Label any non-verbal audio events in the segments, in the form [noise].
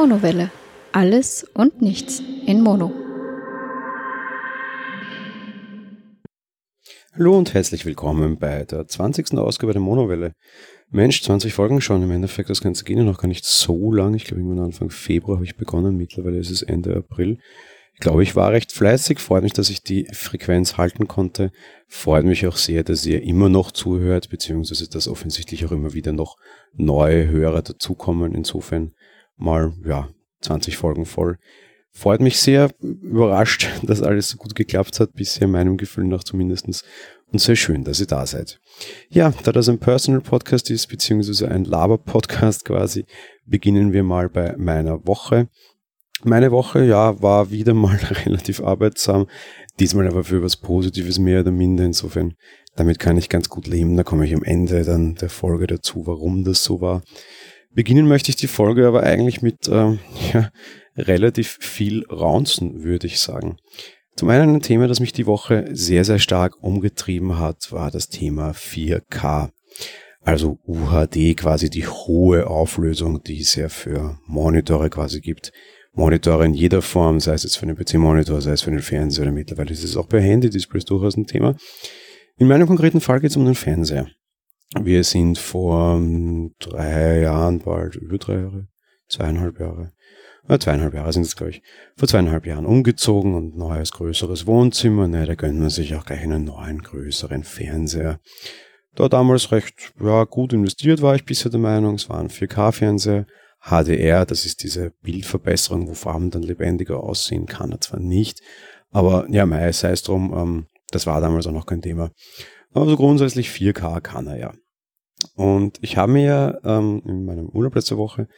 Monowelle. Alles und nichts in Mono. Hallo und herzlich willkommen bei der 20. Ausgabe der Monowelle. Mensch, 20 Folgen schon. Im Endeffekt, das Ganze geht ja noch gar nicht so lang. Ich glaube, irgendwann Anfang Februar habe ich begonnen. Mittlerweile ist es Ende April. Ich glaube, ich war recht fleißig. Freut mich, dass ich die Frequenz halten konnte. Freut mich auch sehr, dass ihr immer noch zuhört, beziehungsweise dass offensichtlich auch immer wieder noch neue Hörer dazukommen. Insofern mal, ja, 20 Folgen voll. Freut mich sehr, überrascht, [laughs] dass alles so gut geklappt hat, bisher meinem Gefühl nach zumindestens Und sehr schön, dass ihr da seid. Ja, da das ein Personal Podcast ist, beziehungsweise ein Laber-Podcast quasi, beginnen wir mal bei meiner Woche. Meine Woche, ja, war wieder mal [laughs] relativ arbeitsam. Diesmal aber für was Positives mehr oder minder. Insofern, damit kann ich ganz gut leben. Da komme ich am Ende dann der Folge dazu, warum das so war. Beginnen möchte ich die Folge aber eigentlich mit äh, [laughs] ja, relativ viel Raunzen, würde ich sagen. Zum einen ein Thema, das mich die Woche sehr, sehr stark umgetrieben hat, war das Thema 4K. Also UHD, quasi die hohe Auflösung, die es ja für Monitore quasi gibt. Monitore in jeder Form, sei es jetzt für einen PC-Monitor, sei es für einen Fernseher oder mittlerweile ist es auch bei Handy-Displays durchaus ein Thema. In meinem konkreten Fall geht es um den Fernseher. Wir sind vor drei Jahren, bald über drei Jahre, zweieinhalb Jahre, ja, zweieinhalb Jahre sind es, glaube ich, vor zweieinhalb Jahren umgezogen und neues, größeres Wohnzimmer. Ne, da gönnt man sich auch gleich einen neuen, größeren Fernseher. Da damals recht ja, gut investiert war ich bisher der Meinung. Es war ein 4K-Fernseher. HDR, das ist diese Bildverbesserung, wo Farben dann lebendiger aussehen kann, zwar nicht, aber ja, mei, sei es drum, ähm, das war damals auch noch kein Thema. Aber so grundsätzlich 4K kann er ja. Und ich habe mir ähm, in meinem Urlaub letzte Woche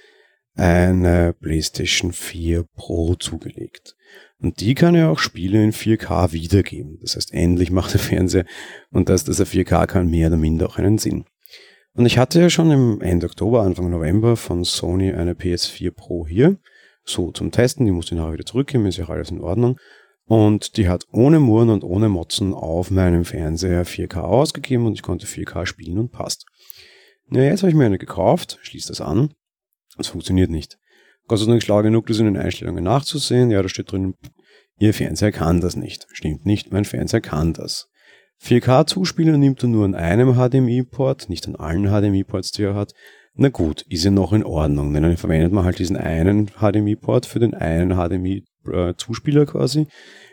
eine PlayStation 4 Pro zugelegt. Und die kann ja auch Spiele in 4K wiedergeben. Das heißt, endlich macht der Fernseher und dass das er 4K kann, mehr oder minder auch einen Sinn. Und ich hatte ja schon im Ende Oktober, Anfang November von Sony eine PS4 Pro hier, so zum Testen, die musste ich nachher wieder zurückgeben, ist ja auch alles in Ordnung. Und die hat ohne Murren und ohne Motzen auf meinem Fernseher 4K ausgegeben und ich konnte 4K spielen und passt. Na, jetzt habe ich mir eine gekauft, schließe das an. Es funktioniert nicht. Gott sei Dank schlau genug, das in den Einstellungen nachzusehen. Ja, da steht drin, Ihr Fernseher kann das nicht. Stimmt nicht, mein Fernseher kann das. 4K-Zuspieler nimmt er nur an einem HDMI-Port, nicht an allen HDMI-Ports, die er hat. Na gut, ist ja noch in Ordnung, denn dann verwendet man halt diesen einen HDMI-Port für den einen HDMI-Zuspieler quasi.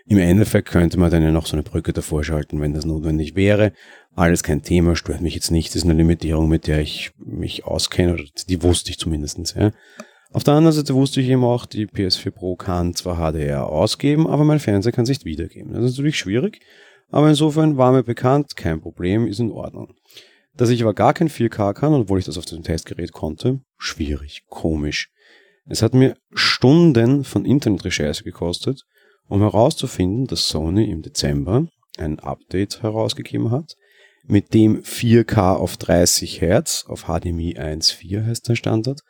Im Endeffekt könnte man dann ja noch so eine Brücke davor schalten, wenn das notwendig wäre. Alles kein Thema, stört mich jetzt nicht, das ist eine Limitierung, mit der ich mich auskenne, oder die wusste ich zumindestens. Ja. Auf der anderen Seite wusste ich eben auch, die PS4 Pro kann zwar HDR ausgeben, aber mein Fernseher kann sich wiedergeben. Das ist natürlich schwierig, aber insofern war mir bekannt, kein Problem, ist in Ordnung. Dass ich aber gar kein 4K kann, obwohl ich das auf dem Testgerät konnte, schwierig, komisch. Es hat mir Stunden von Internetrecherche gekostet, um herauszufinden, dass Sony im Dezember ein Update herausgegeben hat, mit dem 4K auf 30 Hertz, auf HDMI 1.4 heißt der Standard,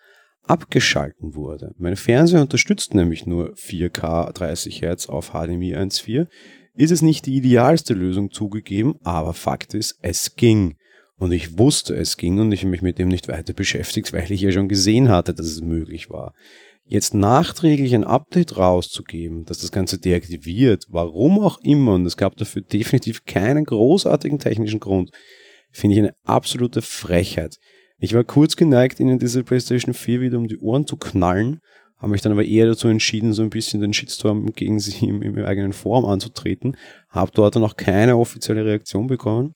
abgeschalten wurde. Mein Fernseher unterstützt nämlich nur 4K 30 Hertz auf HDMI 1.4. Ist es nicht die idealste Lösung zugegeben, aber Fakt ist, es ging. Und ich wusste, es ging und ich mich mit dem nicht weiter beschäftigt, weil ich ja schon gesehen hatte, dass es möglich war. Jetzt nachträglich ein Update rauszugeben, dass das Ganze deaktiviert, warum auch immer, und es gab dafür definitiv keinen großartigen technischen Grund, finde ich eine absolute Frechheit. Ich war kurz geneigt, ihnen diese PlayStation 4 wieder um die Ohren zu knallen, habe mich dann aber eher dazu entschieden, so ein bisschen den Shitstorm gegen sie im, im eigenen Forum anzutreten, habe dort dann auch keine offizielle Reaktion bekommen.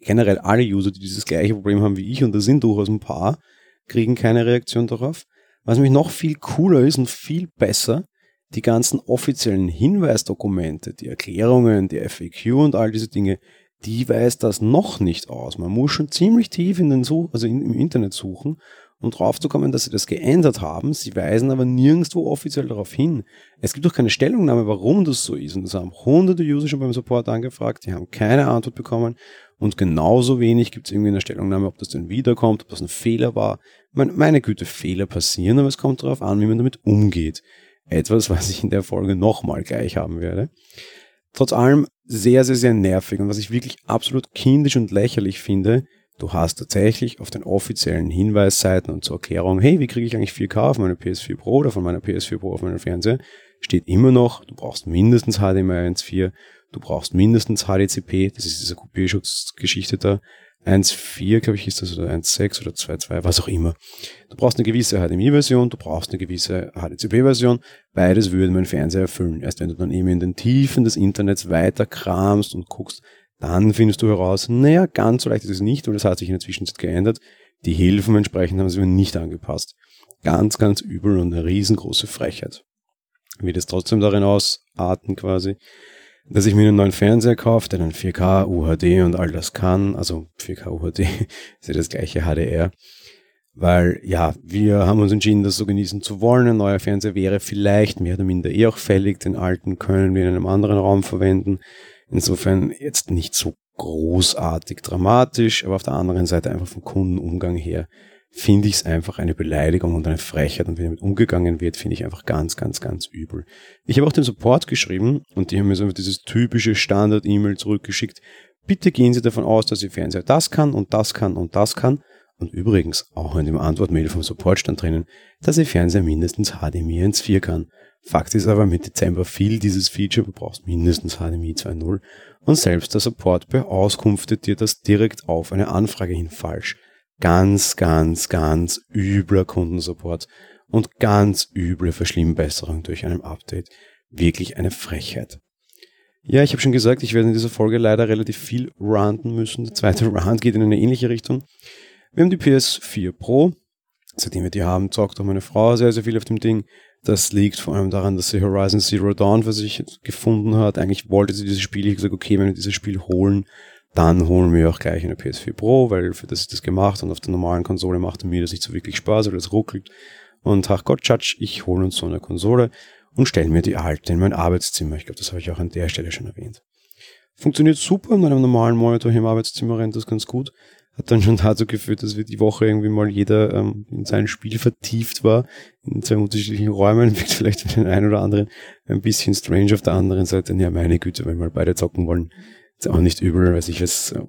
Generell alle User, die dieses gleiche Problem haben wie ich, und da sind durchaus ein paar, kriegen keine Reaktion darauf. Was nämlich noch viel cooler ist und viel besser, die ganzen offiziellen Hinweisdokumente, die Erklärungen, die FAQ und all diese Dinge, die weiß das noch nicht aus. Man muss schon ziemlich tief in den Such also in, im Internet suchen, um draufzukommen, dass sie das geändert haben. Sie weisen aber nirgendwo offiziell darauf hin. Es gibt auch keine Stellungnahme, warum das so ist. Und das haben hunderte User schon beim Support angefragt, die haben keine Antwort bekommen. Und genauso wenig gibt es irgendwie eine Stellungnahme, ob das denn wiederkommt, ob das ein Fehler war. Meine, meine Güte, Fehler passieren, aber es kommt darauf an, wie man damit umgeht. Etwas, was ich in der Folge nochmal gleich haben werde. Trotz allem sehr, sehr, sehr nervig und was ich wirklich absolut kindisch und lächerlich finde, Du hast tatsächlich auf den offiziellen Hinweisseiten und zur Erklärung, hey, wie kriege ich eigentlich 4K auf meiner PS4 Pro oder von meiner PS4 Pro auf meinen Fernseher, steht immer noch, du brauchst mindestens HDMI 1.4, du brauchst mindestens HDCP, das ist diese Kopierschutzgeschichte da, 1.4, glaube ich, ist das, oder 1.6 oder 2.2, was auch immer. Du brauchst eine gewisse HDMI-Version, du brauchst eine gewisse HDCP-Version. Beides würde mein Fernseher erfüllen. Erst wenn du dann eben in den Tiefen des Internets weiter kramst und guckst, dann findest du heraus, naja, ganz so leicht ist es nicht, weil das hat sich in der Zwischenzeit geändert. Die Hilfen entsprechend haben sie mir nicht angepasst. Ganz, ganz übel und eine riesengroße Frechheit. Wie das trotzdem darin ausarten quasi, dass ich mir einen neuen Fernseher kaufe, der dann 4K, UHD und all das kann. Also 4K UHD [laughs] ist ja das gleiche HDR. Weil, ja, wir haben uns entschieden, das so genießen zu wollen. Ein neuer Fernseher wäre vielleicht mehr oder minder eh auch fällig. Den alten können wir in einem anderen Raum verwenden. Insofern jetzt nicht so großartig dramatisch, aber auf der anderen Seite einfach vom Kundenumgang her finde ich es einfach eine Beleidigung und eine Frechheit. Und wie damit umgegangen wird, finde ich einfach ganz, ganz, ganz übel. Ich habe auch den Support geschrieben und die haben mir so dieses typische Standard-E-Mail zurückgeschickt. Bitte gehen Sie davon aus, dass Ihr Fernseher das kann und das kann und das kann. Und übrigens, auch in dem Antwortmail vom Support stand drinnen, dass Ihr Fernseher mindestens HDMI 1.4 kann. Fakt ist aber, mit Dezember fiel dieses Feature, du brauchst mindestens HDMI 2.0 und selbst der Support beauskunftet dir das direkt auf eine Anfrage hin falsch ganz, ganz, ganz übler Kundensupport und ganz üble Verschlimmbesserung durch ein Update. Wirklich eine Frechheit. Ja, ich habe schon gesagt, ich werde in dieser Folge leider relativ viel ranten müssen. Der zweite [laughs] Rant geht in eine ähnliche Richtung. Wir haben die PS4 Pro. Seitdem wir die haben, zockt auch meine Frau sehr, sehr viel auf dem Ding. Das liegt vor allem daran, dass sie Horizon Zero Dawn für sich gefunden hat. Eigentlich wollte sie dieses Spiel. Ich habe gesagt, okay, wenn wir dieses Spiel holen, dann holen wir auch gleich eine PS4 Pro, weil für das ist das gemacht und auf der normalen Konsole macht mir das nicht so wirklich Spaß, weil es ruckelt. Und ach Gott, Judge, ich hole uns so eine Konsole und stelle mir die alte in mein Arbeitszimmer. Ich glaube, das habe ich auch an der Stelle schon erwähnt. Funktioniert super, in einem normalen Monitor hier im Arbeitszimmer rennt das ganz gut. Hat dann schon dazu geführt, dass wir die Woche irgendwie mal jeder ähm, in sein Spiel vertieft war, in zwei unterschiedlichen Räumen. [laughs] Wirkt vielleicht für den einen oder anderen ein bisschen strange auf der anderen Seite. Ja, meine Güte, wenn wir beide zocken wollen, ist auch nicht übel, weil ich es äh,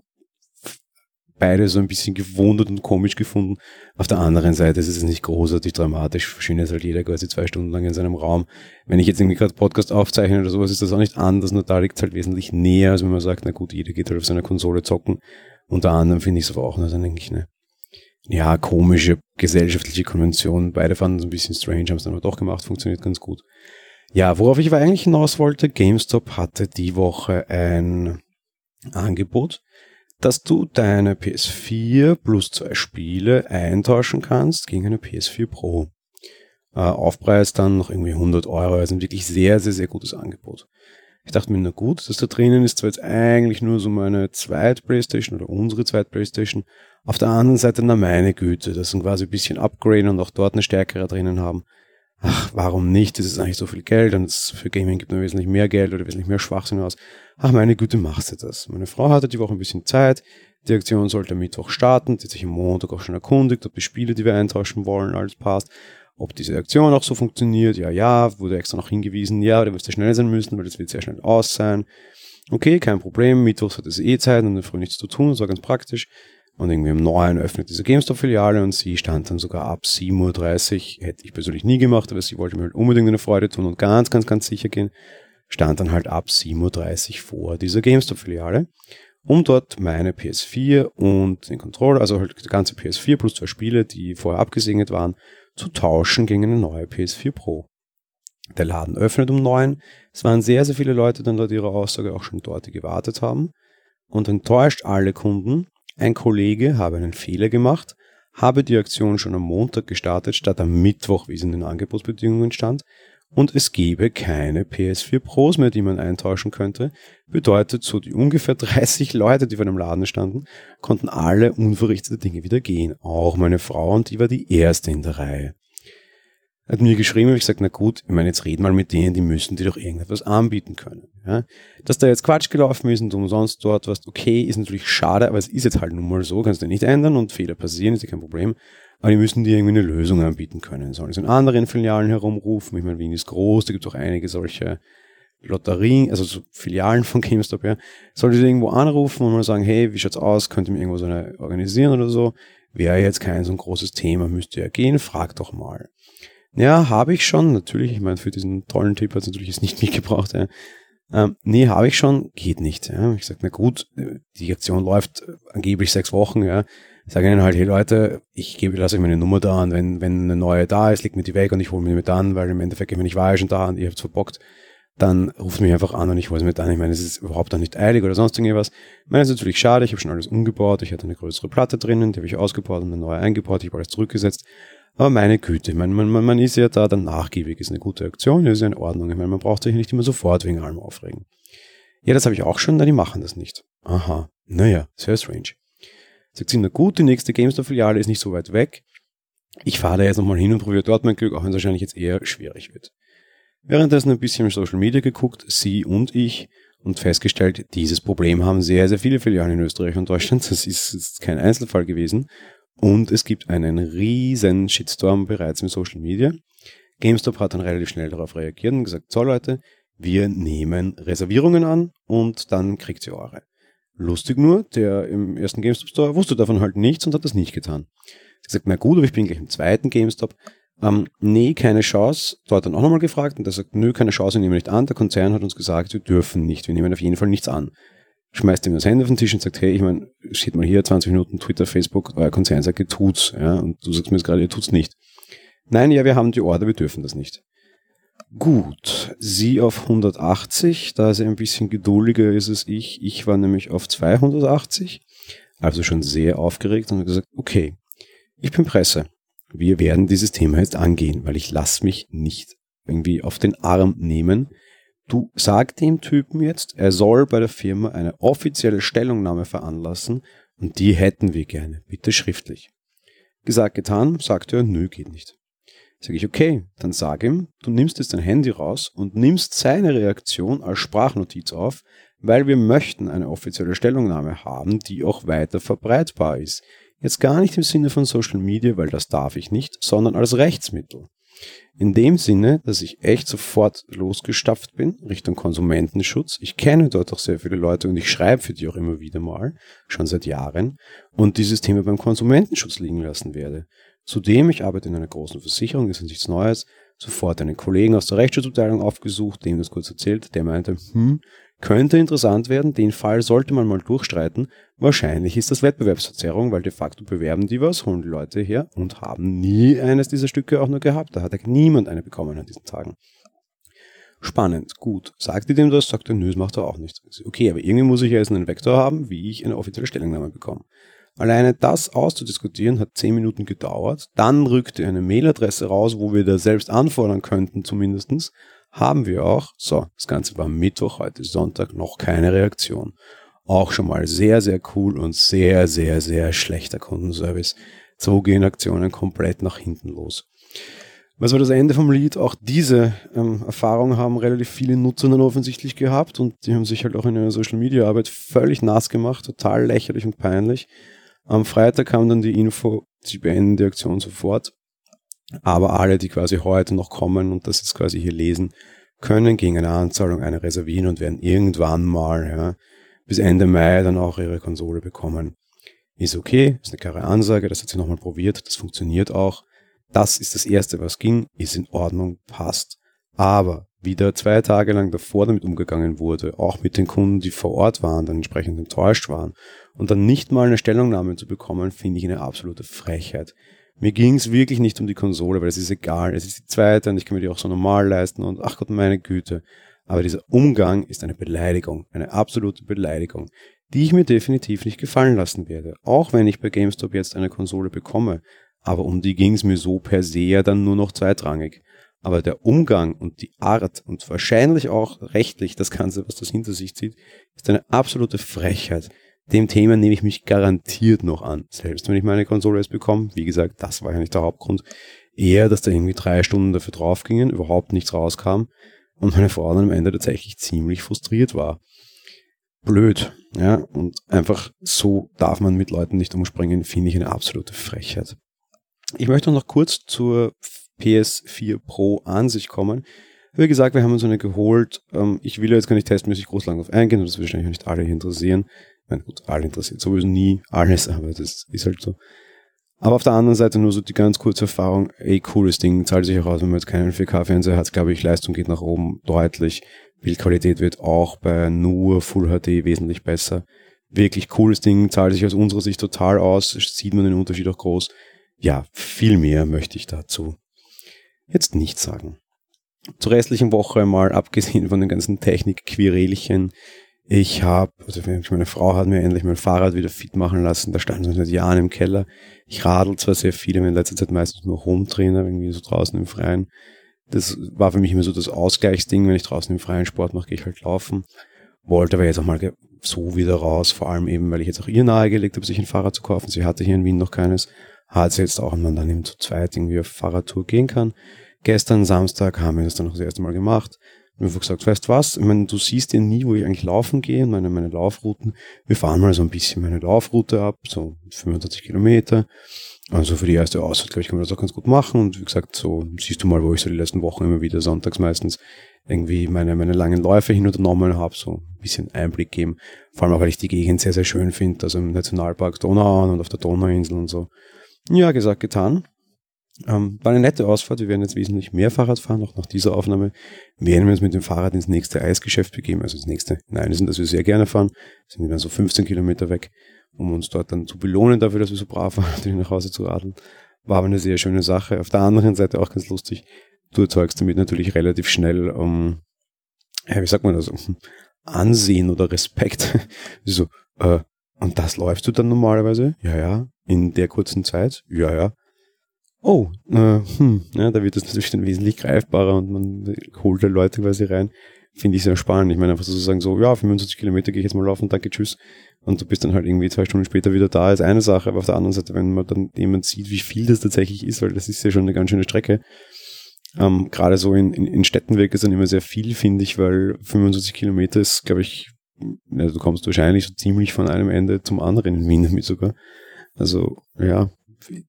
beide so ein bisschen gewundert und komisch gefunden. Auf der anderen Seite ist es nicht großartig dramatisch. Verschwindet halt jeder quasi zwei Stunden lang in seinem Raum. Wenn ich jetzt irgendwie gerade Podcast aufzeichne oder sowas, ist das auch nicht anders. Nur da liegt es halt wesentlich näher, als wenn man sagt, na gut, jeder geht halt auf seiner Konsole zocken. Unter anderem finde ich es aber auch nur dann eigentlich eine, ja, komische gesellschaftliche Konvention. Beide fanden es ein bisschen strange, haben es dann aber doch gemacht, funktioniert ganz gut. Ja, worauf ich aber eigentlich hinaus wollte, GameStop hatte die Woche ein Angebot, dass du deine PS4 plus zwei Spiele eintauschen kannst gegen eine PS4 Pro. Äh, Aufpreis dann noch irgendwie 100 Euro, also ein wirklich sehr, sehr, sehr gutes Angebot. Ich dachte mir, na gut, das da drinnen ist zwar jetzt eigentlich nur so meine Zweit-Playstation oder unsere Zweit-Playstation. Auf der anderen Seite, na meine Güte, das sind quasi ein bisschen Upgrade und auch dort eine stärkere drinnen haben. Ach, warum nicht? Das ist eigentlich so viel Geld und für Gaming gibt man wesentlich mehr Geld oder wesentlich mehr Schwachsinn aus ach meine Güte, machst du das. Meine Frau hatte die Woche ein bisschen Zeit, die Aktion sollte am Mittwoch starten, die hat sich am Montag auch schon erkundigt, ob die Spiele, die wir eintauschen wollen, alles passt, ob diese Aktion auch so funktioniert, ja, ja, wurde extra noch hingewiesen, ja, da wirst du schnell sein müssen, weil das wird sehr schnell aus sein. Okay, kein Problem, Mittwochs hat es eh Zeit und in der Früh nichts zu tun, das war ganz praktisch. Und irgendwie um 9 öffnet diese GameStop-Filiale und sie stand dann sogar ab 7.30 Uhr. Hätte ich persönlich nie gemacht, aber sie wollte mir halt unbedingt eine Freude tun und ganz, ganz, ganz sicher gehen stand dann halt ab 7.30 Uhr vor dieser GameStop-Filiale, um dort meine PS4 und den Controller, also halt die ganze PS4 plus zwei Spiele, die vorher abgesegnet waren, zu tauschen gegen eine neue PS4 Pro. Der Laden öffnet um neun. Es waren sehr, sehr viele Leute dann laut ihrer Aussage auch schon dort, gewartet haben. Und enttäuscht alle Kunden. Ein Kollege habe einen Fehler gemacht, habe die Aktion schon am Montag gestartet, statt am Mittwoch, wie es in den Angebotsbedingungen stand, und es gäbe keine PS4 Pros mehr, die man eintauschen könnte. Bedeutet, so die ungefähr [laughs] 30 Leute, die vor dem Laden standen, konnten alle unverrichtete Dinge wieder gehen. Auch meine Frau und die war die erste in der Reihe. Hat mir geschrieben, ich gesagt, na gut, ich meine, jetzt red mal mit denen, die müssen dir doch irgendetwas anbieten können. Ja? Dass da jetzt Quatsch gelaufen ist und umsonst dort warst, okay, ist natürlich schade, aber es ist jetzt halt nun mal so, kannst du nicht ändern und Fehler passieren, ist ja kein Problem. Aber die müssen dir irgendwie eine Lösung anbieten können. Sollen sie in anderen Filialen herumrufen? Ich meine, Wien ist groß, da gibt es auch einige solche Lotterien, also so Filialen von GameStop, ja, solltet ihr irgendwo anrufen und mal sagen, hey, wie schaut's aus, könnt ihr mir irgendwo so eine organisieren oder so? Wäre jetzt kein so ein großes Thema, müsst ihr ja gehen, fragt doch mal. Ja, habe ich schon, natürlich, ich meine, für diesen tollen Tipp hat es natürlich jetzt nicht mitgebraucht, ja. Ähm, nee, habe ich schon, geht nicht. Ja. Ich sage, na gut, die Aktion läuft angeblich sechs Wochen, ja. Sage ihnen halt, hey Leute, ich gebe, lasse euch meine Nummer da und wenn, wenn eine neue da ist, legt mir die weg und ich hole mir die mit an, weil im Endeffekt, wenn ich war ja schon da und ihr habt's verbockt, dann ruft mich einfach an und ich hole es mit an. Ich meine, es ist überhaupt auch nicht eilig oder sonst irgendwas. Ich meine, es ist natürlich schade, ich habe schon alles umgebaut, ich hatte eine größere Platte drinnen, die habe ich ausgebaut und eine neue eingebaut, ich habe alles zurückgesetzt. Aber meine Güte, man, man, man ist ja da dann nachgiebig, ist eine gute Aktion, ist ja in Ordnung. Ich meine, man braucht sich nicht immer sofort wegen allem aufregen. Ja, das habe ich auch schon, na, die machen das nicht. Aha, naja, sehr strange. Sagt sie, na gut, die nächste GameStop-Filiale ist nicht so weit weg. Ich fahre da jetzt nochmal hin und probiere dort mein Glück, auch wenn es wahrscheinlich jetzt eher schwierig wird. Währenddessen ein bisschen Social Media geguckt, sie und ich, und festgestellt, dieses Problem haben sehr, sehr viele Filialen in Österreich und Deutschland. Das ist, ist kein Einzelfall gewesen. Und es gibt einen riesen Shitstorm bereits im Social Media. GameStop hat dann relativ schnell darauf reagiert und gesagt, so Leute, wir nehmen Reservierungen an und dann kriegt ihr eure. Lustig nur, der im ersten GameStop Store wusste davon halt nichts und hat das nicht getan. Hat gesagt, na gut, aber ich bin gleich im zweiten GameStop. Ähm, nee, keine Chance. Dort dann auch nochmal gefragt und er sagt, nö, keine Chance, wir nehmen nicht an. Der Konzern hat uns gesagt, wir dürfen nicht, wir nehmen auf jeden Fall nichts an. Schmeißt ihm das Handy auf den Tisch und sagt, hey, ich meine, steht mal hier, 20 Minuten Twitter, Facebook, euer Konzern sagt, ihr tut's, ja, und du sagst mir jetzt gerade, ihr tut's nicht. Nein, ja, wir haben die Order, wir dürfen das nicht. Gut, sie auf 180, da er ein bisschen geduldiger ist es ich. Ich war nämlich auf 280, also schon sehr aufgeregt und gesagt, okay, ich bin Presse. Wir werden dieses Thema jetzt angehen, weil ich lasse mich nicht irgendwie auf den Arm nehmen. Du sag dem Typen jetzt, er soll bei der Firma eine offizielle Stellungnahme veranlassen und die hätten wir gerne, bitte schriftlich. Gesagt, getan, sagt er, nö, geht nicht. Sage ich, okay, dann sag ihm, du nimmst jetzt dein Handy raus und nimmst seine Reaktion als Sprachnotiz auf, weil wir möchten eine offizielle Stellungnahme haben, die auch weiter verbreitbar ist. Jetzt gar nicht im Sinne von Social Media, weil das darf ich nicht, sondern als Rechtsmittel. In dem Sinne, dass ich echt sofort losgestapft bin Richtung Konsumentenschutz. Ich kenne dort auch sehr viele Leute und ich schreibe für die auch immer wieder mal, schon seit Jahren, und dieses Thema beim Konsumentenschutz liegen lassen werde. Zudem, ich arbeite in einer großen Versicherung, ist nichts Neues, sofort einen Kollegen aus der Rechtsschutzabteilung aufgesucht, dem das kurz erzählt, der meinte, hm, könnte interessant werden, den Fall sollte man mal durchstreiten. Wahrscheinlich ist das Wettbewerbsverzerrung, weil de facto bewerben die was, holen die Leute her und haben nie eines dieser Stücke auch nur gehabt. Da hat ja niemand eine bekommen an diesen Tagen. Spannend, gut. Sagt ihr dem das? Sagt er, nö, das macht er auch nicht. Okay, aber irgendwie muss ich ja jetzt einen Vektor haben, wie ich eine offizielle Stellungnahme bekomme. Alleine das auszudiskutieren hat zehn Minuten gedauert. Dann rückte eine Mailadresse raus, wo wir da selbst anfordern könnten zumindestens. Haben wir auch. So, das Ganze war Mittwoch, heute Sonntag, noch keine Reaktion. Auch schon mal sehr, sehr cool und sehr, sehr, sehr schlechter Kundenservice. So gehen Aktionen komplett nach hinten los. Was war das Ende vom Lied? Auch diese ähm, Erfahrung haben relativ viele Nutzer dann offensichtlich gehabt und die haben sich halt auch in ihrer Social Media Arbeit völlig nass gemacht, total lächerlich und peinlich. Am Freitag kam dann die Info, sie beenden die Aktion sofort. Aber alle, die quasi heute noch kommen und das jetzt quasi hier lesen, können gegen eine Anzahlung eine reservieren und werden irgendwann mal ja, bis Ende Mai dann auch ihre Konsole bekommen. Ist okay, ist eine klare Ansage, das hat sie nochmal probiert, das funktioniert auch. Das ist das Erste, was ging, ist in Ordnung, passt. Aber wieder zwei Tage lang davor damit umgegangen wurde, auch mit den Kunden, die vor Ort waren, dann entsprechend enttäuscht waren und dann nicht mal eine Stellungnahme zu bekommen, finde ich eine absolute Frechheit. Mir ging es wirklich nicht um die Konsole, weil es ist egal, es ist die zweite und ich kann mir die auch so normal leisten und ach Gott, meine Güte. Aber dieser Umgang ist eine Beleidigung, eine absolute Beleidigung, die ich mir definitiv nicht gefallen lassen werde. Auch wenn ich bei GameStop jetzt eine Konsole bekomme. Aber um die ging es mir so per se ja dann nur noch zweitrangig. Aber der Umgang und die Art und wahrscheinlich auch rechtlich das Ganze, was das hinter sich zieht, ist eine absolute Frechheit. Dem Thema nehme ich mich garantiert noch an. Selbst wenn ich meine Konsole jetzt bekomme, wie gesagt, das war ja nicht der Hauptgrund. Eher, dass da irgendwie drei Stunden dafür draufgingen, überhaupt nichts rauskam und meine Frau dann am Ende tatsächlich ziemlich frustriert war. Blöd, ja, und einfach so darf man mit Leuten nicht umspringen, finde ich eine absolute Frechheit. Ich möchte noch kurz zur PS4 Pro an sich kommen. Wie gesagt, wir haben uns eine geholt. Ähm, ich will jetzt gar nicht testmäßig groß lang auf eingehen, das wahrscheinlich auch nicht alle interessieren. Nein, gut, alle interessiert sowieso nie alles, aber das ist halt so. Aber auf der anderen Seite nur so die ganz kurze Erfahrung, ey, cooles Ding, zahlt sich auch aus, wenn man jetzt keinen 4K-Fernseher hat, glaube ich, Leistung geht nach oben deutlich. Bildqualität wird auch bei nur Full HD wesentlich besser. Wirklich cooles Ding, zahlt sich aus unserer Sicht total aus, sieht man den Unterschied auch groß. Ja, viel mehr möchte ich dazu jetzt nicht sagen. Zur restlichen Woche mal, [laughs] abgesehen von den ganzen Technik-Querelchen, ich habe, also meine Frau hat mir endlich mein Fahrrad wieder fit machen lassen. Da stand es seit Jahren im Keller. Ich radel zwar sehr viel, in letzter Zeit meistens nur Home-Trainer, irgendwie so draußen im Freien. Das war für mich immer so das Ausgleichsding. Wenn ich draußen im freien Sport mache, gehe ich halt laufen. Wollte aber jetzt auch mal so wieder raus, vor allem eben, weil ich jetzt auch ihr nahegelegt habe, sich ein Fahrrad zu kaufen. Sie hatte hier in Wien noch keines. Hat jetzt auch, und man dann eben zu zweit irgendwie auf Fahrradtour gehen kann. Gestern Samstag haben wir das dann noch das erste Mal gemacht und einfach gesagt, weißt was, ich meine, du siehst ja nie, wo ich eigentlich laufen gehe, meine, meine Laufrouten. Wir fahren mal so ein bisschen meine Laufroute ab, so 25 Kilometer. Also für die erste Ausfahrt, glaube ich, kann man das auch ganz gut machen. Und wie gesagt, so siehst du mal, wo ich so die letzten Wochen immer wieder sonntags meistens irgendwie meine, meine langen Läufe hin unternommen habe, so ein bisschen Einblick geben. Vor allem auch, weil ich die Gegend sehr, sehr schön finde, also im Nationalpark Donauauen und auf der Donauinsel und so. Ja, gesagt, getan. Ähm, war eine nette Ausfahrt. Wir werden jetzt wesentlich mehr Fahrrad fahren, auch nach dieser Aufnahme. Werden wir uns mit dem Fahrrad ins nächste Eisgeschäft begeben, also ins nächste. Nein, sind, dass wir sehr gerne fahren. Sind dann so 15 Kilometer weg, um uns dort dann zu belohnen dafür, dass wir so brav waren, natürlich [laughs] nach Hause zu radeln. War aber eine sehr schöne Sache. Auf der anderen Seite auch ganz lustig. Du erzeugst damit natürlich relativ schnell, um, ja, wie sagt man das, [laughs] Ansehen oder Respekt. [laughs] so, äh, und das läufst du dann normalerweise? Ja, ja. In der kurzen Zeit? Ja, ja oh, äh, hm, ja, da wird es natürlich dann wesentlich greifbarer und man holt da Leute quasi rein. Finde ich sehr spannend. Ich meine, einfach so zu sagen, so, ja, 25 Kilometer gehe ich jetzt mal laufen, danke, tschüss. Und du bist dann halt irgendwie zwei Stunden später wieder da, ist eine Sache, aber auf der anderen Seite, wenn man dann jemand sieht, wie viel das tatsächlich ist, weil das ist ja schon eine ganz schöne Strecke. Ähm, Gerade so in, in, in Städten wirkt es dann immer sehr viel, finde ich, weil 25 Kilometer ist, glaube ich, ja, du kommst wahrscheinlich so ziemlich von einem Ende zum anderen in Wien damit sogar. Also, ja,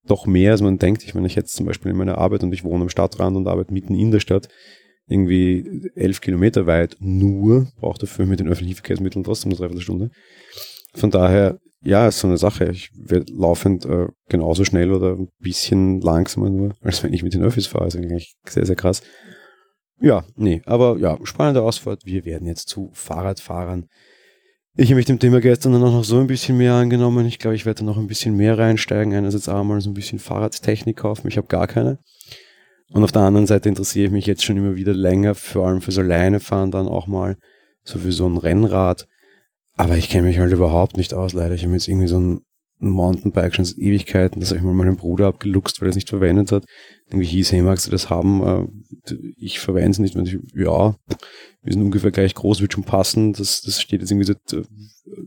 doch mehr, als man denkt. Ich meine, ich jetzt zum Beispiel in meiner Arbeit und ich wohne am Stadtrand und arbeite mitten in der Stadt, irgendwie elf Kilometer weit nur, brauche dafür mit den öffentlichen Verkehrsmitteln trotzdem eine Dreiviertelstunde. Von daher, ja, ist so eine Sache. Ich werde laufend äh, genauso schnell oder ein bisschen langsamer nur, als wenn ich mit den Öffis fahre. ist eigentlich sehr, sehr krass. Ja, nee, aber ja, spannende Ausfahrt. Wir werden jetzt zu Fahrradfahrern ich habe mich dem Thema gestern dann auch noch so ein bisschen mehr angenommen. Ich glaube, ich werde noch ein bisschen mehr reinsteigen. Einerseits einmal so ein bisschen Fahrradtechnik kaufen. Ich habe gar keine. Und auf der anderen Seite interessiere ich mich jetzt schon immer wieder länger, vor allem fürs Alleinefahren dann auch mal, so für so ein Rennrad. Aber ich kenne mich halt überhaupt nicht aus, leider. Ich habe jetzt irgendwie so ein ein Mountainbike schon seit Ewigkeiten. Das habe ich mal meinem Bruder abgeluchst, weil er es nicht verwendet hat. Irgendwie hieß, hey, magst du das haben? Äh, ich verwende es nicht. Und ich, ja, wir sind ungefähr gleich groß, wird schon passen. Das, das steht jetzt irgendwie seit äh,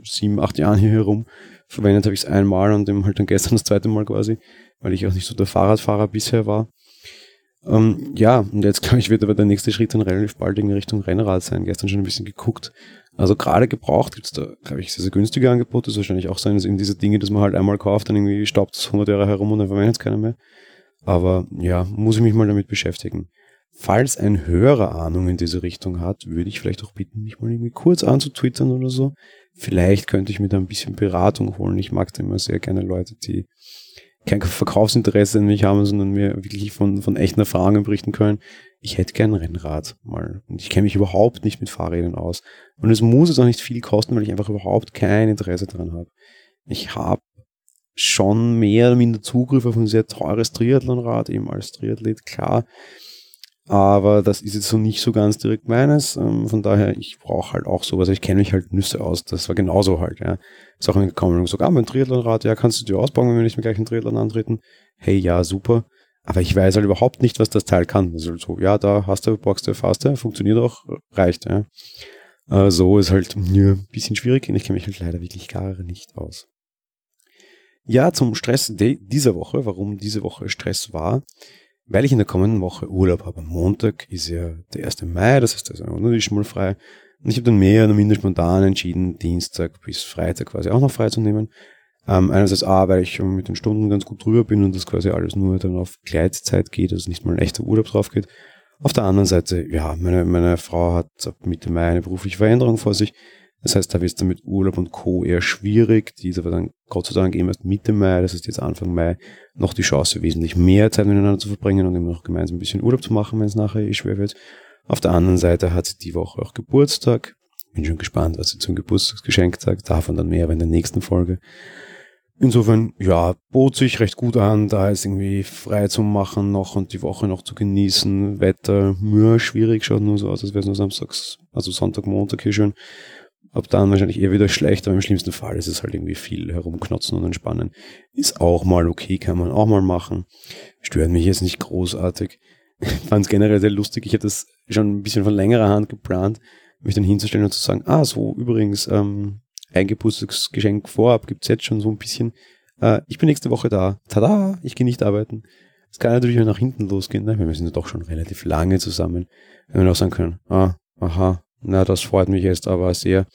sieben, acht Jahren hier herum. Verwendet habe ich es einmal und eben halt dann gestern das zweite Mal quasi, weil ich auch nicht so der Fahrradfahrer bisher war. Ähm, ja, und jetzt glaube ich, wird aber der nächste Schritt dann relativ bald in Richtung Rennrad sein. Gestern schon ein bisschen geguckt. Also gerade gebraucht gibt es da, glaube ich, sehr, sehr günstige Angebote. Das ist wahrscheinlich auch sein, dass eben diese Dinge, dass man halt einmal kauft, dann irgendwie staubt es 100 Jahre herum und dann verwendet es keiner mehr. Aber ja, muss ich mich mal damit beschäftigen. Falls ein Hörer Ahnung in diese Richtung hat, würde ich vielleicht auch bitten, mich mal irgendwie kurz anzutwittern oder so. Vielleicht könnte ich mir da ein bisschen Beratung holen. Ich mag da immer sehr gerne Leute, die kein Verkaufsinteresse in mich haben, sondern mir wirklich von, von echten Erfahrungen berichten können. Ich hätte gern ein Rennrad mal. Und ich kenne mich überhaupt nicht mit Fahrrädern aus. Und es muss jetzt auch nicht viel kosten, weil ich einfach überhaupt kein Interesse daran habe. Ich habe schon mehr oder minder Zugriff auf ein sehr teures Triathlonrad, eben als Triathlet, klar. Aber das ist jetzt so nicht so ganz direkt meines. Ähm, von daher, ich brauche halt auch sowas. Ich kenne mich halt Nüsse aus. Das war genauso halt, ja. Ist auch gekommen ah, mein Triathlonrad, ja, kannst du dir ausbauen, wenn wir nicht mehr gleich einen Triathlon antreten? Hey, ja, super. Aber ich weiß halt überhaupt nicht, was das Teil kann. Also so, ja, da hast du, boxst du, fast du, funktioniert auch, reicht, ja. Äh, so ist halt, ja, ein bisschen schwierig ich kenne mich halt leider wirklich gar nicht aus. Ja, zum Stress dieser Woche, warum diese Woche Stress war weil ich in der kommenden Woche Urlaub habe. Am Montag ist ja der 1. Mai, das heißt, also ist schon mal frei. Und ich habe dann mehr oder minder spontan entschieden, Dienstag bis Freitag quasi auch noch frei zu nehmen. Ähm, einerseits A, weil ich mit den Stunden ganz gut drüber bin und das quasi alles nur dann auf Gleitzeit geht, also nicht mal ein echter Urlaub drauf geht. Auf der anderen Seite, ja, meine, meine Frau hat ab Mitte Mai eine berufliche Veränderung vor sich. Das heißt, da wird es dann mit Urlaub und Co. eher schwierig. Die ist aber dann Gott sei Dank eben erst Mitte Mai, das heißt jetzt Anfang Mai, noch die Chance, wesentlich mehr Zeit miteinander zu verbringen und eben noch gemeinsam ein bisschen Urlaub zu machen, wenn es nachher eh schwer wird. Auf der anderen Seite hat sie die Woche auch Geburtstag. Bin schon gespannt, was sie zum Geburtstagsgeschenk sagt. Davon dann mehr aber in der nächsten Folge. Insofern, ja, bot sich recht gut an, da ist irgendwie frei zu machen noch und die Woche noch zu genießen. Wetter, ja, schwierig, schaut nur so aus, als wäre es nur samstags, also Sonntag, Montag hier schön. Ab dann wahrscheinlich eher wieder schlecht, aber im schlimmsten Fall ist es halt irgendwie viel herumknotzen und entspannen. Ist auch mal okay, kann man auch mal machen. Stört mich jetzt nicht großartig. Fand es generell sehr lustig. Ich hätte das schon ein bisschen von längerer Hand geplant, mich dann hinzustellen und zu sagen, ah, so übrigens, ähm, ein Geburtstagsgeschenk vorab gibt's jetzt schon so ein bisschen. Äh, ich bin nächste Woche da. Tada, ich gehe nicht arbeiten. Es kann natürlich auch nach hinten losgehen. Ne? Wir sind ja doch schon relativ lange zusammen. Wenn wir auch sagen können, ah, aha, na, das freut mich jetzt aber sehr.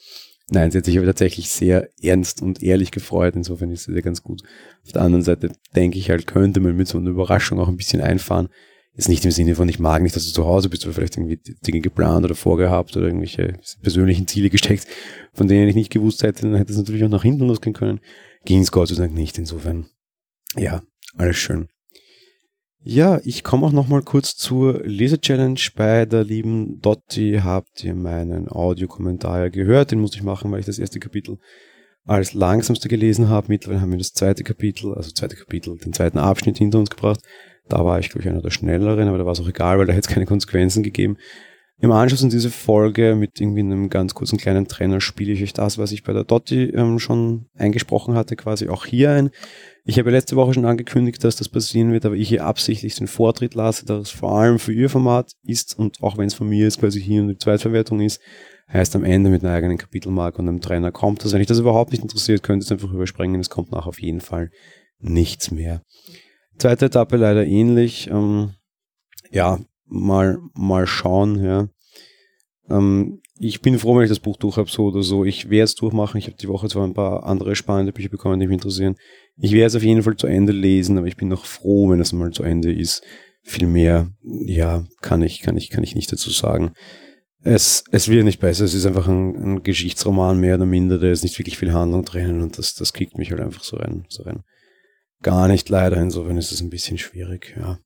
Nein, sie hat sich aber tatsächlich sehr ernst und ehrlich gefreut. Insofern ist es ja ganz gut. Auf der anderen Seite denke ich halt, könnte man mit so einer Überraschung auch ein bisschen einfahren. Jetzt nicht im Sinne von, ich mag nicht, dass du zu Hause bist, oder vielleicht irgendwie Dinge geplant oder vorgehabt oder irgendwelche persönlichen Ziele gesteckt, von denen ich nicht gewusst hätte, dann hätte es natürlich auch nach hinten losgehen können. Ging es Gott sei Dank nicht. Insofern, ja, alles schön. Ja, ich komme auch nochmal kurz zur Lese-Challenge bei der lieben Dotti. Habt ihr meinen Audiokommentar ja gehört? Den musste ich machen, weil ich das erste Kapitel als langsamste gelesen habe. Mittlerweile haben wir das zweite Kapitel, also zweite Kapitel, den zweiten Abschnitt hinter uns gebracht. Da war ich, glaube ich, einer der schnelleren, aber da war es auch egal, weil da hätte es keine Konsequenzen gegeben. Im Anschluss an diese Folge mit irgendwie einem ganz kurzen kleinen Trainer spiele ich euch das, was ich bei der Dotti ähm, schon eingesprochen hatte, quasi auch hier ein. Ich habe letzte Woche schon angekündigt, dass das passieren wird, aber ich hier absichtlich den Vortritt lasse, dass es vor allem für ihr Format ist und auch wenn es von mir ist, quasi hier eine Zweitverwertung ist, heißt am Ende mit einer eigenen Kapitelmarke und einem Trainer kommt das. Wenn euch das überhaupt nicht interessiert, könnt ihr es einfach überspringen. Es kommt nach auf jeden Fall nichts mehr. Zweite Etappe leider ähnlich. Ähm, ja, mal, mal schauen, ja. Ähm, ich bin froh, wenn ich das Buch durch habe, so oder so. Ich werde es durchmachen. Ich habe die Woche zwar ein paar andere spannende Bücher bekommen, die mich interessieren. Ich werde es auf jeden Fall zu Ende lesen, aber ich bin noch froh, wenn es mal zu Ende ist. Viel mehr, ja, kann ich, kann ich, kann ich nicht dazu sagen. Es, es wird nicht besser. Es ist einfach ein, ein Geschichtsroman mehr oder minder. Da ist nicht wirklich viel Handlung drinnen und das, das kickt mich halt einfach so rein, so rein. Gar nicht leider. Insofern ist es ein bisschen schwierig, ja.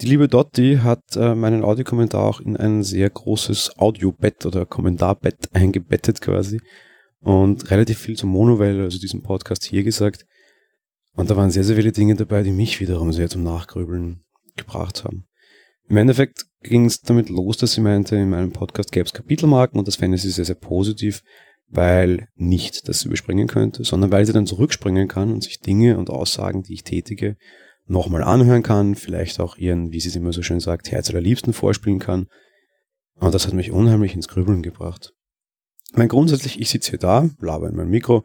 Die liebe Dotti hat äh, meinen Audiokommentar auch in ein sehr großes Audiobett oder Kommentarbett [laughs] eingebettet quasi und relativ viel zum Monowelle, also diesem Podcast hier gesagt. Und da waren sehr, sehr viele Dinge dabei, die mich wiederum sehr zum Nachgrübeln gebracht haben. Im Endeffekt ging es damit los, dass sie meinte, in meinem Podcast gäbe es Kapitelmarken und das fände sie sehr, sehr positiv, weil nicht das überspringen könnte, sondern weil sie dann zurückspringen kann und sich Dinge und Aussagen, die ich tätige, nochmal anhören kann, vielleicht auch ihren, wie sie es immer so schön sagt, Herz allerliebsten vorspielen kann. Und das hat mich unheimlich ins Grübeln gebracht. Ich meine, grundsätzlich, ich sitze hier da, laber in meinem Mikro,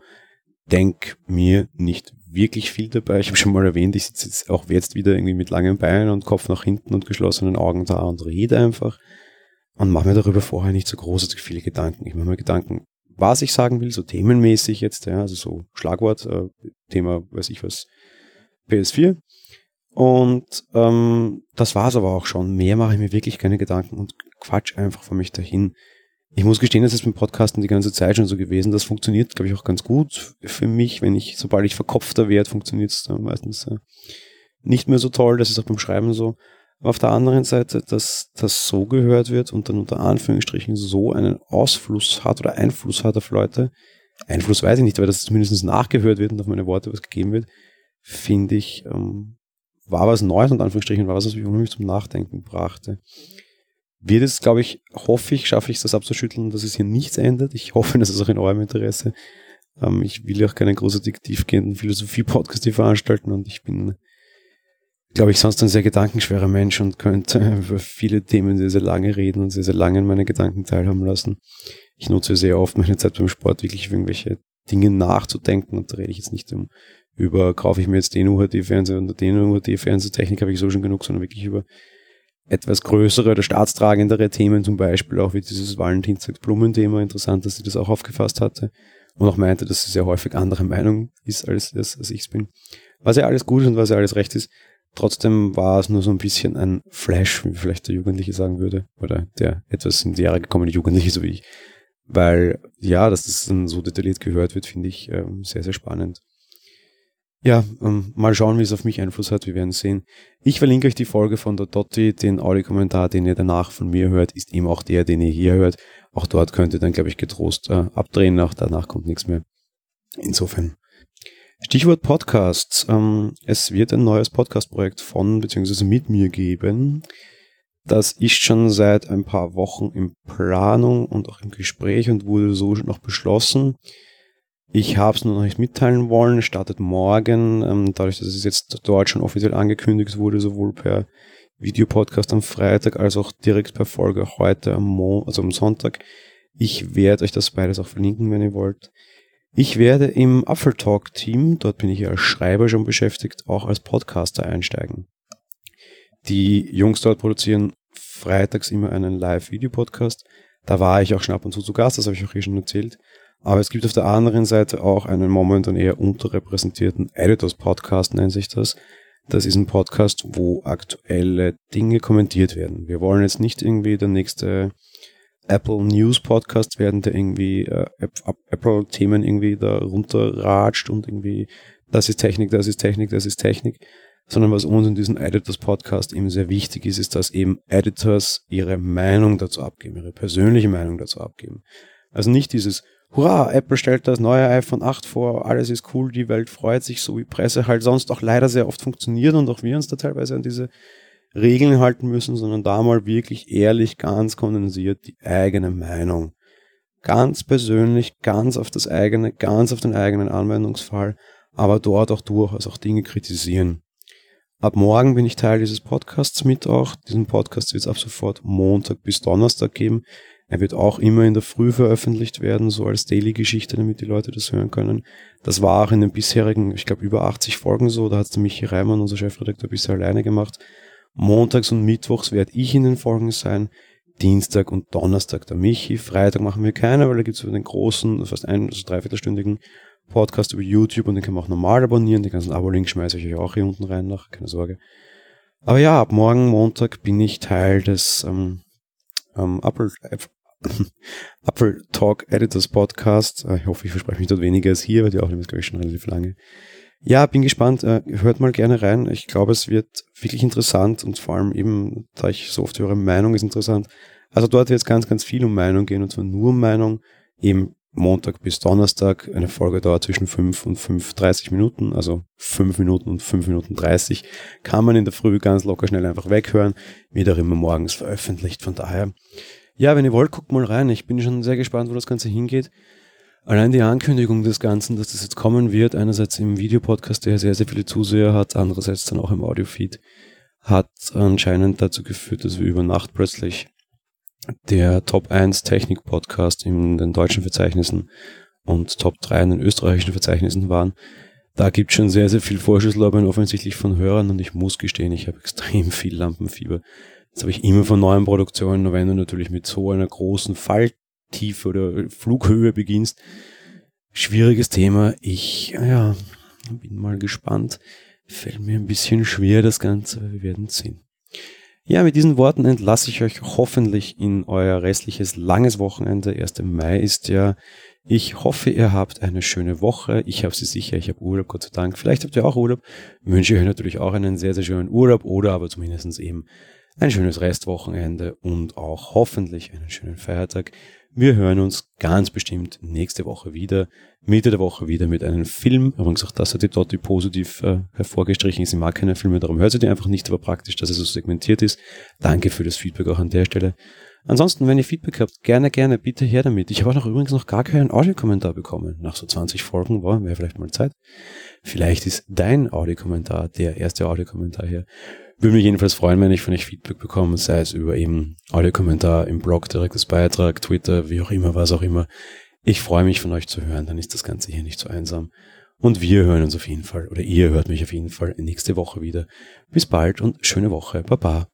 denk mir nicht wirklich viel dabei. Ich habe schon mal erwähnt, ich sitze jetzt auch jetzt wieder irgendwie mit langen Beinen und Kopf nach hinten und geschlossenen Augen da und rede einfach und mache mir darüber vorher nicht so großartig viele Gedanken. Ich mache mir Gedanken, was ich sagen will, so themenmäßig jetzt, ja, also so Schlagwort, äh, Thema, weiß ich was, PS4. Und ähm, das war's aber auch schon. Mehr mache ich mir wirklich keine Gedanken und quatsch einfach von mich dahin. Ich muss gestehen, das ist beim Podcasten die ganze Zeit schon so gewesen. Das funktioniert, glaube ich, auch ganz gut für mich. Wenn ich, sobald ich verkopfter werde, funktioniert es meistens äh, nicht mehr so toll. Das ist auch beim Schreiben so. Aber auf der anderen Seite, dass das so gehört wird und dann unter Anführungsstrichen so einen Ausfluss hat oder Einfluss hat auf Leute, Einfluss weiß ich nicht, dass es zumindest nachgehört wird und auf meine Worte was gegeben wird, finde ich ähm, war was Neues und Anführungsstrichen war was, was mich unheimlich zum Nachdenken brachte. Wird es, glaube ich, hoffe ich, schaffe ich es das abzuschütteln, dass es hier nichts ändert. Ich hoffe, dass es auch in eurem Interesse. Ähm, ich will auch keinen großartig tiefgehenden Philosophie-Podcast hier veranstalten und ich bin, glaube ich, sonst ein sehr gedankenschwerer Mensch und könnte [laughs] über viele Themen sehr, sehr lange reden und sehr, sehr lange in meine Gedanken teilhaben lassen. Ich nutze sehr oft meine Zeit beim Sport wirklich für irgendwelche Dinge nachzudenken und da rede ich jetzt nicht um über kaufe ich mir jetzt den UHD-Fernseher und den UHD-Fernsehtechnik habe ich so schon genug, sondern wirklich über etwas größere oder staatstragendere Themen, zum Beispiel auch wie dieses Valentinstags-Blumenthema. Interessant, dass sie das auch aufgefasst hatte und auch meinte, dass sie sehr häufig andere Meinung ist, als, als, als ich es bin. Was ja alles gut ist und was ja alles recht ist. Trotzdem war es nur so ein bisschen ein Flash, wie vielleicht der Jugendliche sagen würde, oder der etwas in die Jahre gekommene Jugendliche, so wie ich. Weil, ja, dass das dann so detailliert gehört wird, finde ich ähm, sehr, sehr spannend. Ja, ähm, mal schauen, wie es auf mich Einfluss hat. Wir werden sehen. Ich verlinke euch die Folge von der Dotti. Den Audiokommentar, den ihr danach von mir hört, ist eben auch der, den ihr hier hört. Auch dort könnt ihr dann, glaube ich, getrost äh, abdrehen. Auch danach kommt nichts mehr. Insofern. Stichwort Podcasts. Ähm, es wird ein neues Podcast-Projekt von bzw. mit mir geben. Das ist schon seit ein paar Wochen in Planung und auch im Gespräch und wurde so noch beschlossen. Ich habe es nur noch nicht mitteilen wollen. Startet morgen, ähm, dadurch, dass es jetzt dort schon offiziell angekündigt wurde, sowohl per Videopodcast am Freitag als auch direkt per Folge heute am Mo also am Sonntag. Ich werde euch das beides auch verlinken, wenn ihr wollt. Ich werde im Apfeltalk-Team, dort bin ich ja als Schreiber schon beschäftigt, auch als Podcaster einsteigen. Die Jungs dort produzieren freitags immer einen Live-Video-Podcast. Da war ich auch schon ab und zu zu Gast, das habe ich auch hier schon erzählt. Aber es gibt auf der anderen Seite auch einen momentan eher unterrepräsentierten Editors Podcast, nennt sich das. Das ist ein Podcast, wo aktuelle Dinge kommentiert werden. Wir wollen jetzt nicht irgendwie der nächste Apple News Podcast werden, der irgendwie äh, Apple-Themen irgendwie da runterratscht und irgendwie das ist Technik, das ist Technik, das ist Technik, sondern was uns in diesem Editors Podcast eben sehr wichtig ist, ist, dass eben Editors ihre Meinung dazu abgeben, ihre persönliche Meinung dazu abgeben. Also nicht dieses hurra, Apple stellt das neue iPhone 8 vor, alles ist cool, die Welt freut sich, so wie Presse halt sonst auch leider sehr oft funktioniert und auch wir uns da teilweise an diese Regeln halten müssen, sondern da mal wirklich ehrlich, ganz kondensiert die eigene Meinung. Ganz persönlich, ganz auf das eigene, ganz auf den eigenen Anwendungsfall, aber dort auch durchaus auch Dinge kritisieren. Ab morgen bin ich Teil dieses Podcasts mit auch. Diesen Podcast wird es ab sofort Montag bis Donnerstag geben. Er wird auch immer in der Früh veröffentlicht werden, so als Daily-Geschichte, damit die Leute das hören können. Das war auch in den bisherigen, ich glaube, über 80 Folgen so. Da hat es der Michi Reimann, unser Chefredakteur, bisher alleine gemacht. Montags und Mittwochs werde ich in den Folgen sein. Dienstag und Donnerstag der Michi. Freitag machen wir keine, weil da gibt es den großen, fast ein, also dreiviertelstündigen Podcast über YouTube und den kann man auch normal abonnieren. Die ganzen Abo-Links schmeiße ich euch auch hier unten rein nach, keine Sorge. Aber ja, ab morgen Montag bin ich Teil des ähm, ähm, Apple, [laughs] Apple Talk Editors Podcast. Äh, ich hoffe, ich verspreche mich dort weniger als hier, weil die Aufnahme ist, glaube ich, schon relativ lange. Ja, bin gespannt. Äh, hört mal gerne rein. Ich glaube, es wird wirklich interessant und vor allem eben, da ich so oft höre, Meinung ist interessant. Also dort wird es ganz, ganz viel um Meinung gehen und zwar nur um Meinung. Eben Montag bis Donnerstag. Eine Folge dauert zwischen 5 und 5,30 Minuten, also 5 Minuten und 5 Minuten 30. Kann man in der Früh ganz locker schnell einfach weghören. Wird auch immer morgens veröffentlicht. Von daher ja, wenn ihr wollt, guckt mal rein. Ich bin schon sehr gespannt, wo das Ganze hingeht. Allein die Ankündigung des Ganzen, dass das jetzt kommen wird, einerseits im Videopodcast, der sehr, sehr viele Zuseher hat, andererseits dann auch im Audiofeed, hat anscheinend dazu geführt, dass wir über Nacht plötzlich der Top 1 Technik Podcast in den deutschen Verzeichnissen und Top 3 in den österreichischen Verzeichnissen waren. Da gibt schon sehr, sehr viel Vorschusslorbeeren offensichtlich von Hörern und ich muss gestehen, ich habe extrem viel Lampenfieber. Das habe ich immer von neuen Produktionen, wenn du natürlich mit so einer großen Falltiefe oder Flughöhe beginnst. Schwieriges Thema. Ich, ja, bin mal gespannt. Fällt mir ein bisschen schwer, das Ganze, wir werden sehen. Ja, mit diesen Worten entlasse ich euch hoffentlich in euer restliches langes Wochenende. 1. Mai ist ja. Ich hoffe, ihr habt eine schöne Woche. Ich habe sie sicher. Ich habe Urlaub, Gott sei Dank. Vielleicht habt ihr auch Urlaub. Wünsche euch natürlich auch einen sehr, sehr schönen Urlaub oder aber zumindest eben ein schönes Restwochenende und auch hoffentlich einen schönen Feiertag. Wir hören uns ganz bestimmt nächste Woche wieder, Mitte der Woche wieder mit einem Film. Übrigens auch das hat die Dotti positiv äh, hervorgestrichen. Sie mag keine Filme, darum hört sie die einfach nicht, aber praktisch, dass es so segmentiert ist. Danke für das Feedback auch an der Stelle. Ansonsten, wenn ihr Feedback habt, gerne, gerne, bitte her damit. Ich habe auch noch übrigens noch gar keinen Audiokommentar bekommen. Nach so 20 Folgen, wow, wäre vielleicht mal Zeit. Vielleicht ist dein Audiokommentar der erste Audiokommentar hier. Würde mich jedenfalls freuen, wenn ich von euch Feedback bekomme, sei es über eben Audiokommentar im Blog, direktes Beitrag, Twitter, wie auch immer, was auch immer. Ich freue mich von euch zu hören, dann ist das Ganze hier nicht so einsam. Und wir hören uns auf jeden Fall, oder ihr hört mich auf jeden Fall nächste Woche wieder. Bis bald und schöne Woche. Baba.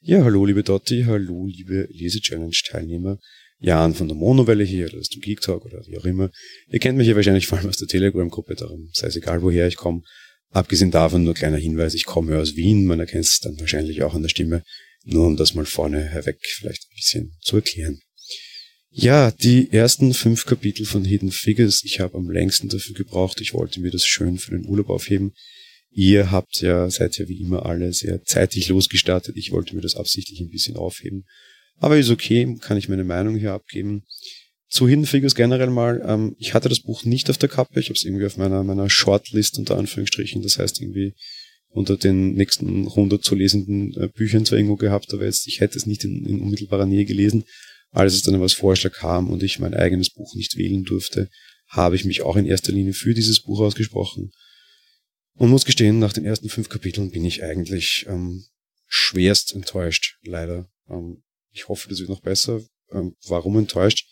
Ja, hallo liebe Dotti, hallo liebe Lese-Challenge-Teilnehmer. Jan von der Monowelle hier, oder aus dem Geek Talk oder wie auch immer. Ihr kennt mich ja wahrscheinlich vor allem aus der Telegram-Gruppe, darum sei es egal, woher ich komme. Abgesehen davon nur kleiner Hinweis, ich komme aus Wien, man erkennt es dann wahrscheinlich auch an der Stimme, nur um das mal vorne herweg vielleicht ein bisschen zu erklären. Ja, die ersten fünf Kapitel von Hidden Figures, ich habe am längsten dafür gebraucht, ich wollte mir das schön für den Urlaub aufheben. Ihr habt ja, seid ja wie immer alle sehr zeitig losgestartet, ich wollte mir das absichtlich ein bisschen aufheben. Aber ist okay, kann ich meine Meinung hier abgeben. Zu Hidden Figures generell mal, ähm, ich hatte das Buch nicht auf der Kappe, ich habe es irgendwie auf meiner, meiner Shortlist unter Anführungsstrichen, das heißt irgendwie unter den nächsten 100 zu lesenden äh, Büchern zwar irgendwo gehabt, aber jetzt, ich hätte es nicht in, in unmittelbarer Nähe gelesen. Als es dann als Vorschlag kam und ich mein eigenes Buch nicht wählen durfte, habe ich mich auch in erster Linie für dieses Buch ausgesprochen. Und muss gestehen, nach den ersten fünf Kapiteln bin ich eigentlich ähm, schwerst enttäuscht, leider. Ähm, ich hoffe, das wird noch besser. Ähm, warum enttäuscht?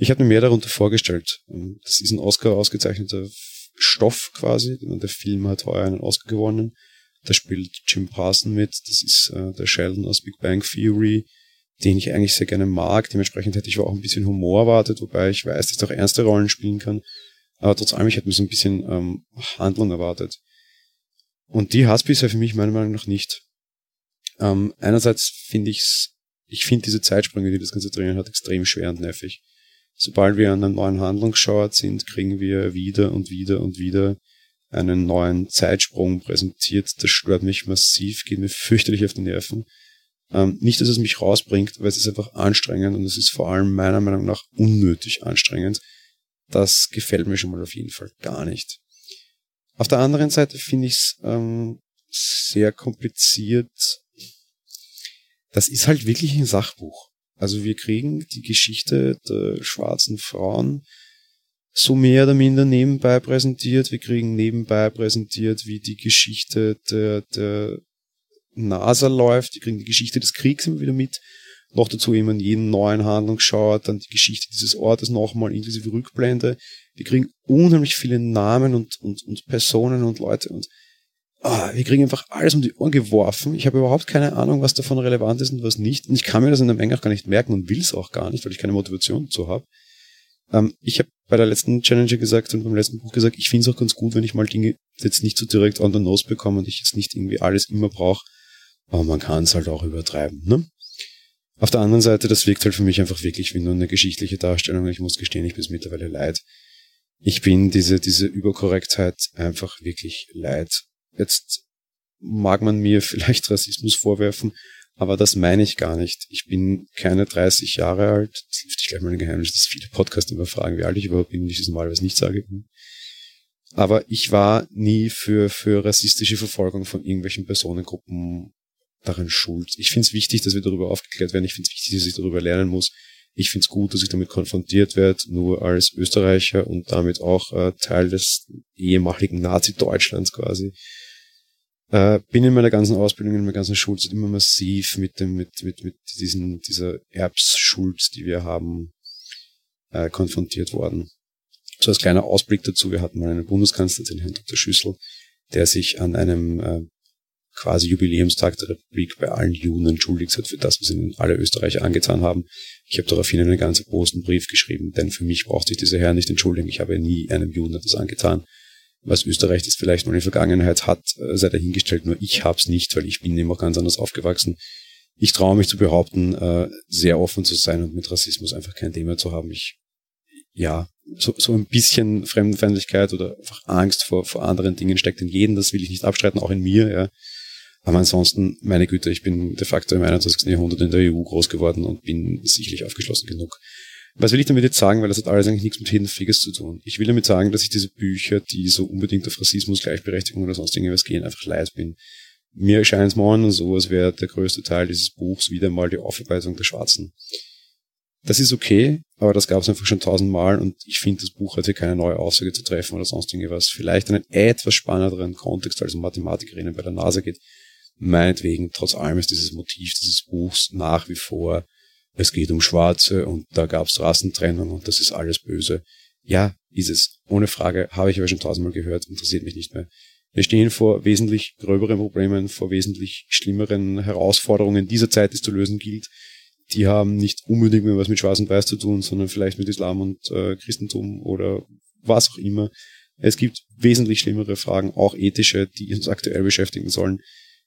Ich habe mir mehr darunter vorgestellt. Ähm, das ist ein Oscar ausgezeichneter Stoff quasi. Der Film hat heuer einen Oscar gewonnen. Da spielt Jim Parson mit. Das ist äh, der Sheldon aus Big Bang Theory, den ich eigentlich sehr gerne mag. Dementsprechend hätte ich auch ein bisschen Humor erwartet, wobei ich weiß, dass er auch ernste Rollen spielen kann. Aber trotz allem, ich hätte mir so ein bisschen ähm, Handlung erwartet. Und die hat bisher für mich meiner Meinung nach nicht. Ähm, einerseits finde ich's ich finde diese Zeitsprünge, die das Ganze drinnen hat, extrem schwer und nervig. Sobald wir an einem neuen Handlungsschauart sind, kriegen wir wieder und wieder und wieder einen neuen Zeitsprung präsentiert. Das stört mich massiv, geht mir fürchterlich auf die Nerven. Ähm, nicht, dass es mich rausbringt, aber es ist einfach anstrengend und es ist vor allem meiner Meinung nach unnötig anstrengend. Das gefällt mir schon mal auf jeden Fall gar nicht. Auf der anderen Seite finde ich es ähm, sehr kompliziert, das ist halt wirklich ein Sachbuch. Also wir kriegen die Geschichte der schwarzen Frauen so mehr oder minder nebenbei präsentiert. Wir kriegen nebenbei präsentiert, wie die Geschichte der, der NASA läuft. Wir kriegen die Geschichte des Kriegs immer wieder mit. Noch dazu immer in jeden neuen Handlungsschauer, dann die Geschichte dieses Ortes nochmal inklusive Rückblende. Wir kriegen unheimlich viele Namen und, und, und Personen und Leute und ah, wir kriegen einfach alles um die Ohren geworfen. Ich habe überhaupt keine Ahnung, was davon relevant ist und was nicht. Und ich kann mir das in der Menge auch gar nicht merken und will es auch gar nicht, weil ich keine Motivation dazu habe. Ähm, ich habe bei der letzten Challenger gesagt und beim letzten Buch gesagt, ich finde es auch ganz gut, wenn ich mal Dinge jetzt nicht so direkt on the nose bekomme und ich jetzt nicht irgendwie alles immer brauche. Aber man kann es halt auch übertreiben. Ne? Auf der anderen Seite, das wirkt halt für mich einfach wirklich wie nur eine geschichtliche Darstellung. Ich muss gestehen, ich bin es mittlerweile leid. Ich bin diese, diese Überkorrektheit einfach wirklich leid. Jetzt mag man mir [laughs] vielleicht Rassismus vorwerfen, aber das meine ich gar nicht. Ich bin keine 30 Jahre alt. Das hilft gleich mal ein Geheimnis, dass viele Podcasts immer fragen, wie alt ich überhaupt bin und ich das normalerweise nicht sage. Aber ich war nie für, für rassistische Verfolgung von irgendwelchen Personengruppen darin schuld. Ich finde es wichtig, dass wir darüber aufgeklärt werden. Ich finde es wichtig, dass ich darüber lernen muss. Ich finde es gut, dass ich damit konfrontiert werde, nur als Österreicher und damit auch äh, Teil des ehemaligen Nazi-Deutschlands quasi. Äh, bin in meiner ganzen Ausbildung, in meiner ganzen Schulzeit immer massiv mit dem, mit, mit, mit diesen, dieser Erbsschuld, die wir haben, äh, konfrontiert worden. So als kleiner Ausblick dazu, wir hatten mal einen Bundeskanzler, den Herrn Dr. Schüssel, der sich an einem äh, quasi Jubiläumstag der Republik bei allen Juden entschuldigt hat für das, was ihnen alle Österreicher angetan haben. Ich habe daraufhin einen ganz großen Brief geschrieben, denn für mich braucht sich dieser Herr nicht entschuldigen. Ich habe nie einem Juden etwas angetan was Österreich das vielleicht noch in der Vergangenheit hat, äh, sei dahingestellt. Nur ich hab's nicht, weil ich bin immer ganz anders aufgewachsen. Ich traue mich zu behaupten, äh, sehr offen zu sein und mit Rassismus einfach kein Thema zu haben. Ich, ja, so, so ein bisschen Fremdenfeindlichkeit oder einfach Angst vor, vor anderen Dingen steckt in jedem. Das will ich nicht abstreiten, auch in mir, ja. Aber ansonsten, meine Güte, ich bin de facto im 21. Jahrhundert in der EU groß geworden und bin sicherlich aufgeschlossen genug, was will ich damit jetzt sagen? Weil das hat alles eigentlich nichts mit Hidden Figures zu tun. Ich will damit sagen, dass ich diese Bücher, die so unbedingt auf Rassismus, Gleichberechtigung oder sonst irgendwas gehen, einfach leid bin. Mir erscheint es morgen so, als wäre der größte Teil dieses Buchs wieder mal die Aufarbeitung der Schwarzen. Das ist okay, aber das gab es einfach schon tausendmal und ich finde, das Buch hat keine neue Aussage zu treffen oder sonst irgendwas. Vielleicht einen etwas spannenderen Kontext, als Mathematikerinnen bei der NASA geht. Meinetwegen, trotz allem ist dieses Motiv dieses Buchs nach wie vor es geht um Schwarze und da gab es Rassentrennung und das ist alles böse. Ja, ist es. Ohne Frage, habe ich aber schon tausendmal gehört, interessiert mich nicht mehr. Wir stehen vor wesentlich gröberen Problemen, vor wesentlich schlimmeren Herausforderungen dieser Zeit, die es zu lösen gilt. Die haben nicht unbedingt mehr was mit Schwarz und Weiß zu tun, sondern vielleicht mit Islam und äh, Christentum oder was auch immer. Es gibt wesentlich schlimmere Fragen, auch ethische, die uns aktuell beschäftigen sollen.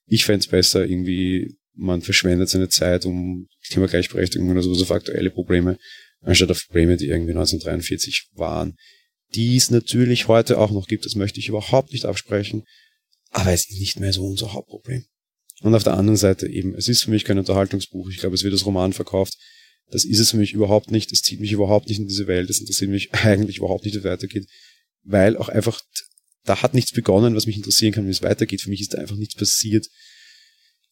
Ich fände es besser, irgendwie, man verschwendet seine Zeit um Thema Gleichberechtigung oder sowas auf aktuelle Probleme, anstatt auf Probleme, die irgendwie 1943 waren. Die es natürlich heute auch noch gibt, das möchte ich überhaupt nicht absprechen, aber es ist nicht mehr so unser Hauptproblem. Und auf der anderen Seite eben, es ist für mich kein Unterhaltungsbuch. Ich glaube, es wird als Roman verkauft. Das ist es für mich überhaupt nicht. Es zieht mich überhaupt nicht in diese Welt. Es interessiert mich [laughs] eigentlich überhaupt nicht, wie es weitergeht. Weil auch einfach, da hat nichts begonnen, was mich interessieren kann, wie es weitergeht. Für mich ist da einfach nichts passiert.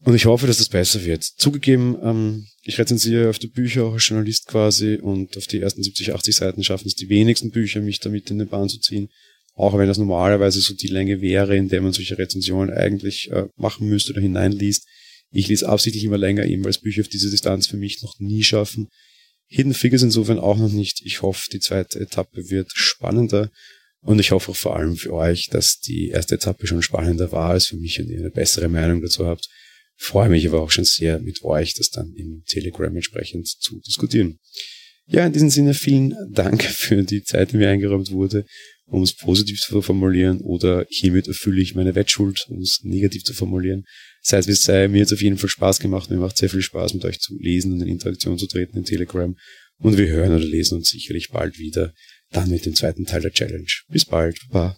Und ich hoffe, dass das besser wird. Zugegeben, ähm, ich rezensiere auf die Bücher auch als Journalist quasi und auf die ersten 70, 80 Seiten schaffen es die wenigsten Bücher, mich damit in den Bahn zu ziehen. Auch wenn das normalerweise so die Länge wäre, in der man solche Rezensionen eigentlich äh, machen müsste oder hineinliest. Ich lese absichtlich immer länger, eben weil es Bücher auf diese Distanz für mich noch nie schaffen. Hidden Figures insofern auch noch nicht. Ich hoffe, die zweite Etappe wird spannender. Und ich hoffe auch vor allem für euch, dass die erste Etappe schon spannender war als für mich und ihr eine bessere Meinung dazu habt. Freue mich aber auch schon sehr, mit euch das dann im Telegram entsprechend zu diskutieren. Ja, in diesem Sinne vielen Dank [laughs] für die Zeit, die mir eingeräumt wurde, um es positiv zu formulieren oder hiermit erfülle ich meine Wettschuld, um es negativ zu formulieren. Sei es wie es sei, mir hat es auf jeden Fall Spaß gemacht. Mir macht sehr viel Spaß, mit euch zu lesen und in Interaktion zu treten in Telegram. Und wir hören oder lesen uns sicherlich bald wieder, dann mit dem zweiten Teil der Challenge. Bis bald. Baba.